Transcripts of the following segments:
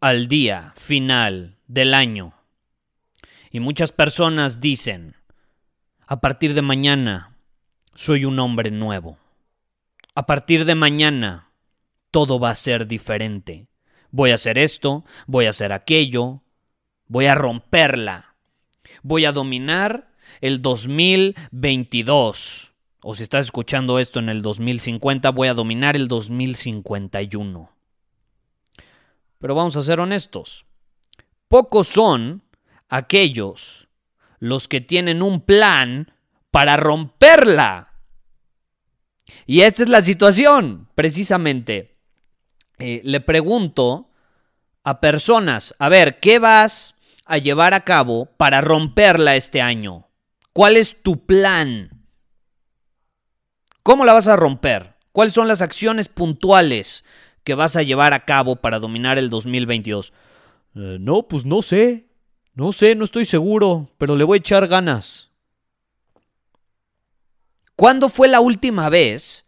al día final del año. Y muchas personas dicen, a partir de mañana soy un hombre nuevo. A partir de mañana todo va a ser diferente. Voy a hacer esto, voy a hacer aquello, voy a romperla. Voy a dominar el 2022 o si estás escuchando esto en el 2050, voy a dominar el 2051. Pero vamos a ser honestos. Pocos son aquellos los que tienen un plan para romperla. Y esta es la situación, precisamente. Eh, le pregunto a personas, a ver, ¿qué vas a llevar a cabo para romperla este año? ¿Cuál es tu plan? ¿Cómo la vas a romper? ¿Cuáles son las acciones puntuales que vas a llevar a cabo para dominar el 2022? Eh, no, pues no sé. No sé, no estoy seguro, pero le voy a echar ganas. ¿Cuándo fue la última vez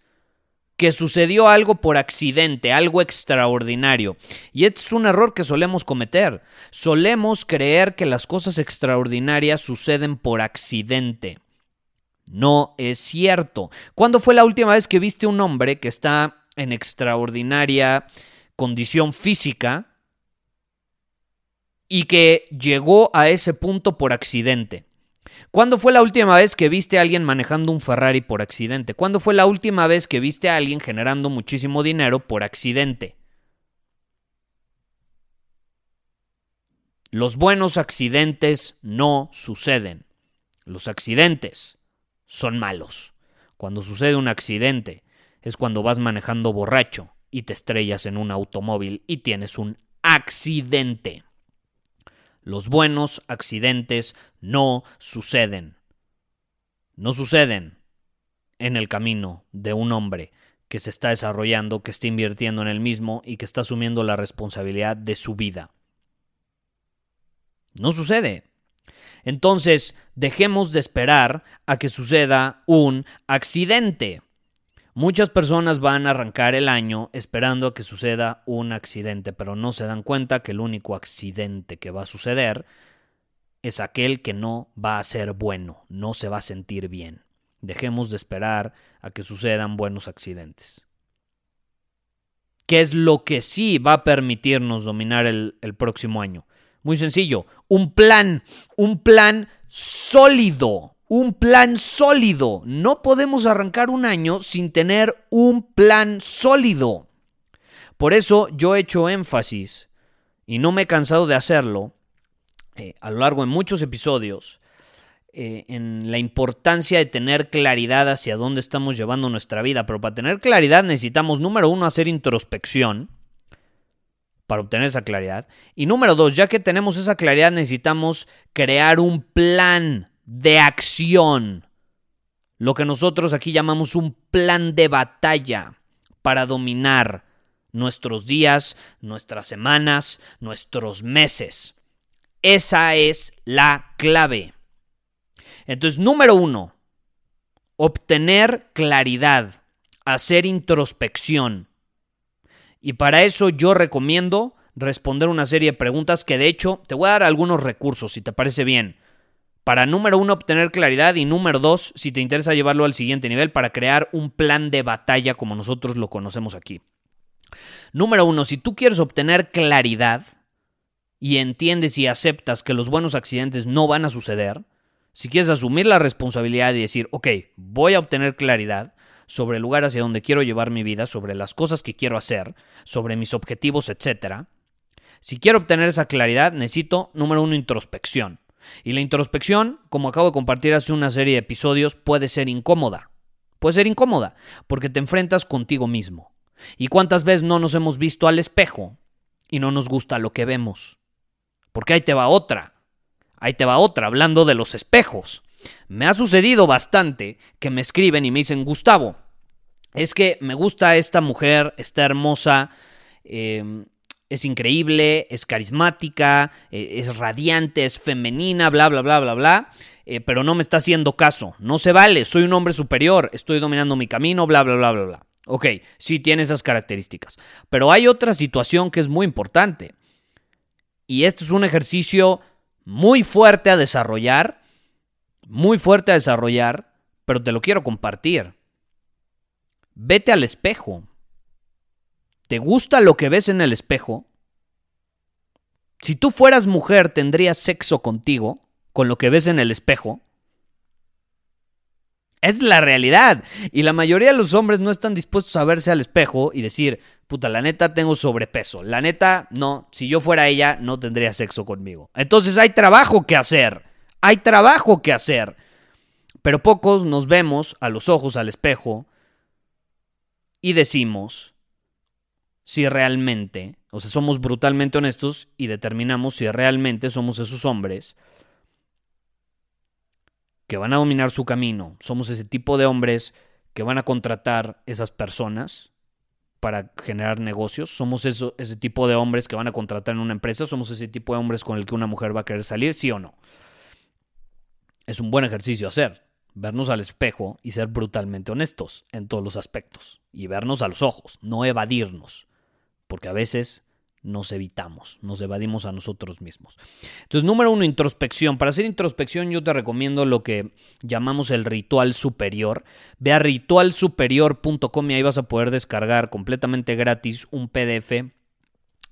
que sucedió algo por accidente, algo extraordinario? Y este es un error que solemos cometer. Solemos creer que las cosas extraordinarias suceden por accidente. No es cierto. ¿Cuándo fue la última vez que viste un hombre que está en extraordinaria condición física y que llegó a ese punto por accidente? ¿Cuándo fue la última vez que viste a alguien manejando un Ferrari por accidente? ¿Cuándo fue la última vez que viste a alguien generando muchísimo dinero por accidente? Los buenos accidentes no suceden. Los accidentes son malos. Cuando sucede un accidente es cuando vas manejando borracho y te estrellas en un automóvil y tienes un accidente. Los buenos accidentes no suceden. No suceden en el camino de un hombre que se está desarrollando, que está invirtiendo en el mismo y que está asumiendo la responsabilidad de su vida. No sucede. Entonces, dejemos de esperar a que suceda un accidente. Muchas personas van a arrancar el año esperando a que suceda un accidente, pero no se dan cuenta que el único accidente que va a suceder es aquel que no va a ser bueno, no se va a sentir bien. Dejemos de esperar a que sucedan buenos accidentes. ¿Qué es lo que sí va a permitirnos dominar el, próximo año? Muy sencillo, un plan, un plan sólido, un plan sólido. No podemos arrancar un año sin tener un plan sólido. Por eso yo he hecho énfasis, y no me he cansado de hacerlo, eh, a lo largo de muchos episodios, eh, en la importancia de tener claridad hacia dónde estamos llevando nuestra vida. Pero para tener claridad necesitamos, número uno, hacer introspección para obtener esa claridad. Y número dos, ya que tenemos esa claridad, necesitamos crear un plan de acción. Lo que nosotros aquí llamamos un plan de batalla para dominar nuestros días, nuestras semanas, nuestros meses. Esa es la clave. Entonces, número uno, obtener claridad, hacer introspección. Y para eso yo recomiendo responder una serie de preguntas que de hecho te voy a dar algunos recursos, si te parece bien. Para número uno, obtener claridad y número dos, si te interesa llevarlo al siguiente nivel, para crear un plan de batalla como nosotros lo conocemos aquí. Número uno, si tú quieres obtener claridad, y entiendes y aceptas que los buenos accidentes no van a suceder, si quieres asumir la responsabilidad y decir, ok, voy a obtener claridad sobre el lugar hacia donde quiero llevar mi vida, sobre las cosas que quiero hacer, sobre mis objetivos, etc. Si quiero obtener esa claridad, necesito, número uno, introspección. Y la introspección, como acabo de compartir hace una serie de episodios, puede ser incómoda. Puede ser incómoda, porque te enfrentas contigo mismo. ¿Y cuántas veces no nos hemos visto al espejo y no nos gusta lo que vemos? Porque ahí te va otra. Ahí te va otra, hablando de los espejos. Me ha sucedido bastante que me escriben y me dicen, Gustavo, es que me gusta esta mujer, está hermosa, em, es increíble, es carismática, e, es radiante, es femenina, bla, bla, bla, bla, bla, eh, pero no me está haciendo caso. No se vale, soy un hombre superior, estoy dominando mi camino, bla, bla, bla, bla, bla. Ok, sí tiene esas características. Pero hay otra situación que es muy importante. Y esto es un ejercicio muy fuerte a desarrollar, muy fuerte a desarrollar, pero te lo quiero compartir. Vete al espejo. ¿Te gusta lo que ves en el espejo? Si tú fueras mujer, ¿tendrías sexo contigo con lo que ves en el espejo? Es la realidad. Y la mayoría de los hombres no están dispuestos a verse al espejo y decir, puta, la neta tengo sobrepeso. La neta, no, si yo fuera ella, no tendría sexo conmigo. Entonces hay trabajo que hacer. Hay trabajo que hacer. Pero pocos nos vemos a los ojos al espejo y decimos si realmente, o sea, somos brutalmente honestos y determinamos si realmente somos esos hombres que van a dominar su camino. Somos ese tipo de hombres que van a contratar esas personas para generar negocios. Somos ese tipo de hombres que van a contratar en una empresa. Somos ese tipo de hombres con el que una mujer va a querer salir, sí o no. Es un buen ejercicio hacer. Vernos al espejo y ser brutalmente honestos en todos los aspectos. Y vernos a los ojos, no evadirnos. Porque a veces nos evitamos, nos evadimos a nosotros mismos. Entonces, número uno, introspección. Para hacer introspección yo te recomiendo lo que llamamos el ritual superior. Ve a ritualsuperior.com y ahí vas a poder descargar completamente gratis un PDF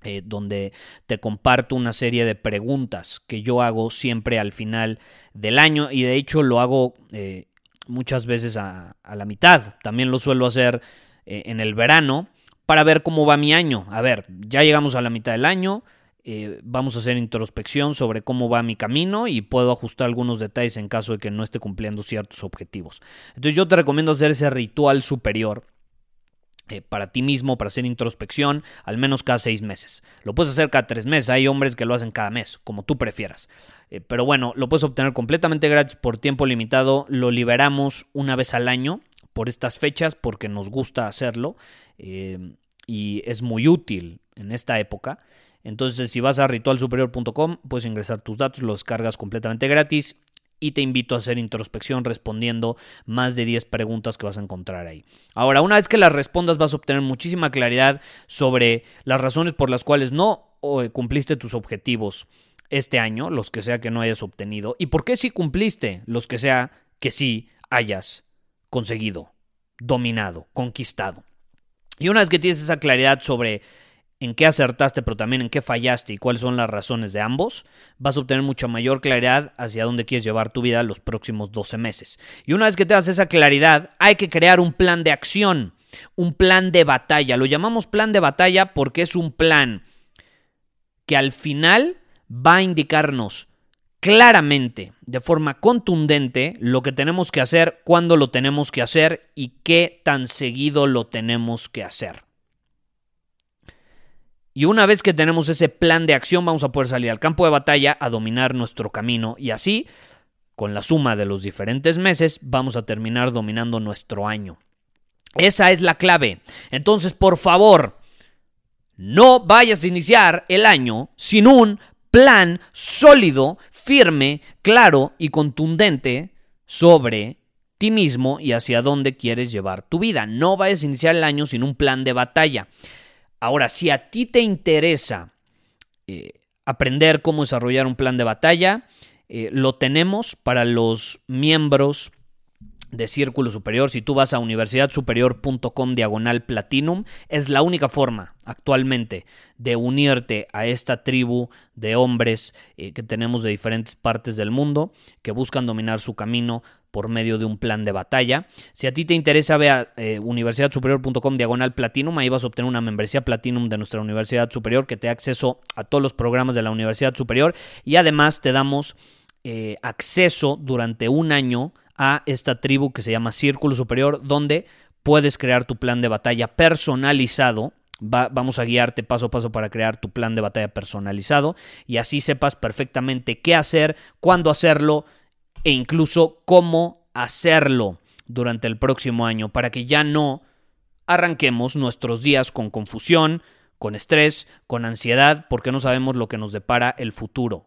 eh, donde te comparto una serie de preguntas que yo hago siempre al final del año y de hecho lo hago eh, muchas veces a, la mitad. También lo suelo hacer eh, en el verano para ver cómo va mi año. A ver, ya llegamos a la mitad del año, eh, vamos a hacer introspección sobre cómo va mi camino y puedo ajustar algunos detalles en caso de que no esté cumpliendo ciertos objetivos. Entonces yo te recomiendo hacer ese ritual superior. Eh, para ti mismo, para hacer introspección, al menos cada seis meses. Lo puedes hacer cada tres meses, hay hombres que lo hacen cada mes, como tú prefieras. Eh, pero bueno, lo puedes obtener completamente gratis por tiempo limitado, lo liberamos una vez al año por estas fechas porque nos gusta hacerlo eh, y es muy útil en esta época. Entonces, si vas a ritualsuperior.com, puedes ingresar tus datos, los cargas completamente gratis y te invito a hacer introspección respondiendo más de 10 preguntas que vas a encontrar ahí. Ahora, una vez que las respondas, vas a obtener muchísima claridad sobre las razones por las cuales no cumpliste tus objetivos este año, los que sea que no hayas obtenido, y por qué sí cumpliste los que sea que sí hayas conseguido, dominado, conquistado. Y una vez que tienes esa claridad sobre en qué acertaste, pero también en qué fallaste y cuáles son las razones de ambos, vas a obtener mucha mayor claridad hacia dónde quieres llevar tu vida los próximos 12 meses. Y una vez que tengas esa claridad, hay que crear un plan de acción, un plan de batalla. Lo llamamos plan de batalla porque es un plan que al final va a indicarnos claramente, de forma contundente, lo que tenemos que hacer, cuándo lo tenemos que hacer y qué tan seguido lo tenemos que hacer. Y una vez que tenemos ese plan de acción, vamos a poder salir al campo de batalla a dominar nuestro camino y así, con la suma de los diferentes meses, vamos a terminar dominando nuestro año. Esa es la clave. Entonces, por favor, no vayas a iniciar el año sin un plan sólido, firme, claro y contundente sobre ti mismo y hacia dónde quieres llevar tu vida. No vayas a iniciar el año sin un plan de batalla. Ahora, si a ti te interesa eh, aprender cómo desarrollar un plan de batalla, eh, lo tenemos para los miembros de Círculo Superior, si tú vas a universidadsuperior.com diagonal platinum, es la única forma actualmente de unirte a esta tribu de hombres eh, que tenemos de diferentes partes del mundo que buscan dominar su camino por medio de un plan de batalla. Si a ti te interesa, ve a eh, universidadsuperior.com diagonal platinum, ahí vas a obtener una membresía platinum de nuestra Universidad Superior que te da acceso a todos los programas de la Universidad Superior. Y además te damos eh, acceso durante un año a esta tribu que se llama Círculo Superior, donde puedes crear tu plan de batalla personalizado. vamos a guiarte paso a paso para crear tu plan de batalla personalizado y así sepas perfectamente qué hacer, cuándo hacerlo e incluso cómo hacerlo durante el próximo año para que ya no arranquemos nuestros días con confusión, con estrés, con ansiedad, porque no sabemos lo que nos depara el futuro.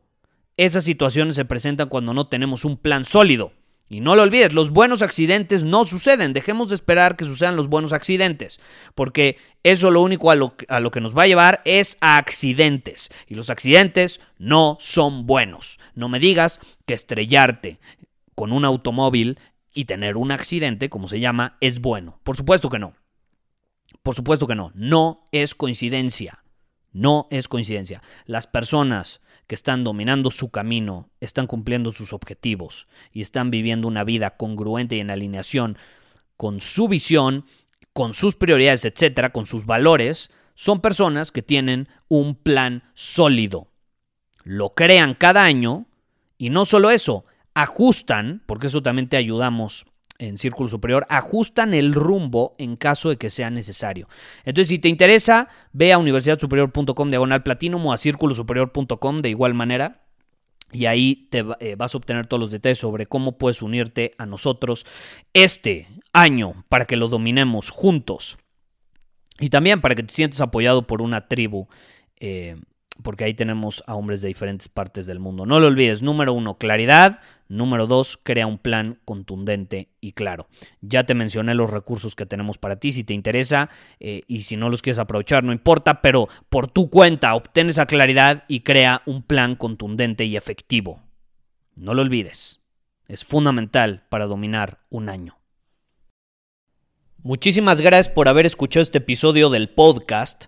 Esas situaciones se presentan cuando no tenemos un plan sólido. Y no lo olvides, los buenos accidentes no suceden. Dejemos de esperar que sucedan los buenos accidentes, porque eso lo único a lo, a lo, que nos va a llevar es a accidentes. Y los accidentes no son buenos. No me digas que estrellarte con un automóvil y tener un accidente, como se llama, es bueno. Por supuesto que no. Por supuesto que no. No es coincidencia. No es coincidencia. Las personas que están dominando su camino, están cumpliendo sus objetivos y están viviendo una vida congruente y en alineación con su visión, con sus prioridades, etcétera, con sus valores, son personas que tienen un plan sólido. Lo crean cada año y no solo eso, ajustan, porque eso también te ayudamos en Círculo Superior ajustan el rumbo en caso de que sea necesario. Entonces, si te interesa, ve a universidadsuperior.com diagonal platinum o a círculosuperior.com de igual manera. Y ahí te eh, vas a obtener todos los detalles sobre cómo puedes unirte a nosotros este año para que lo dominemos juntos. Y también para que te sientas apoyado por una tribu eh, porque ahí tenemos a hombres de diferentes partes del mundo. No lo olvides, número uno, claridad. Número dos, crea un plan contundente y claro. Ya te mencioné los recursos que tenemos para ti, si te interesa eh, y si no los quieres aprovechar, no importa, pero por tu cuenta obtén esa claridad y crea un plan contundente y efectivo. No lo olvides, es fundamental para dominar un año. Muchísimas gracias por haber escuchado este episodio del podcast.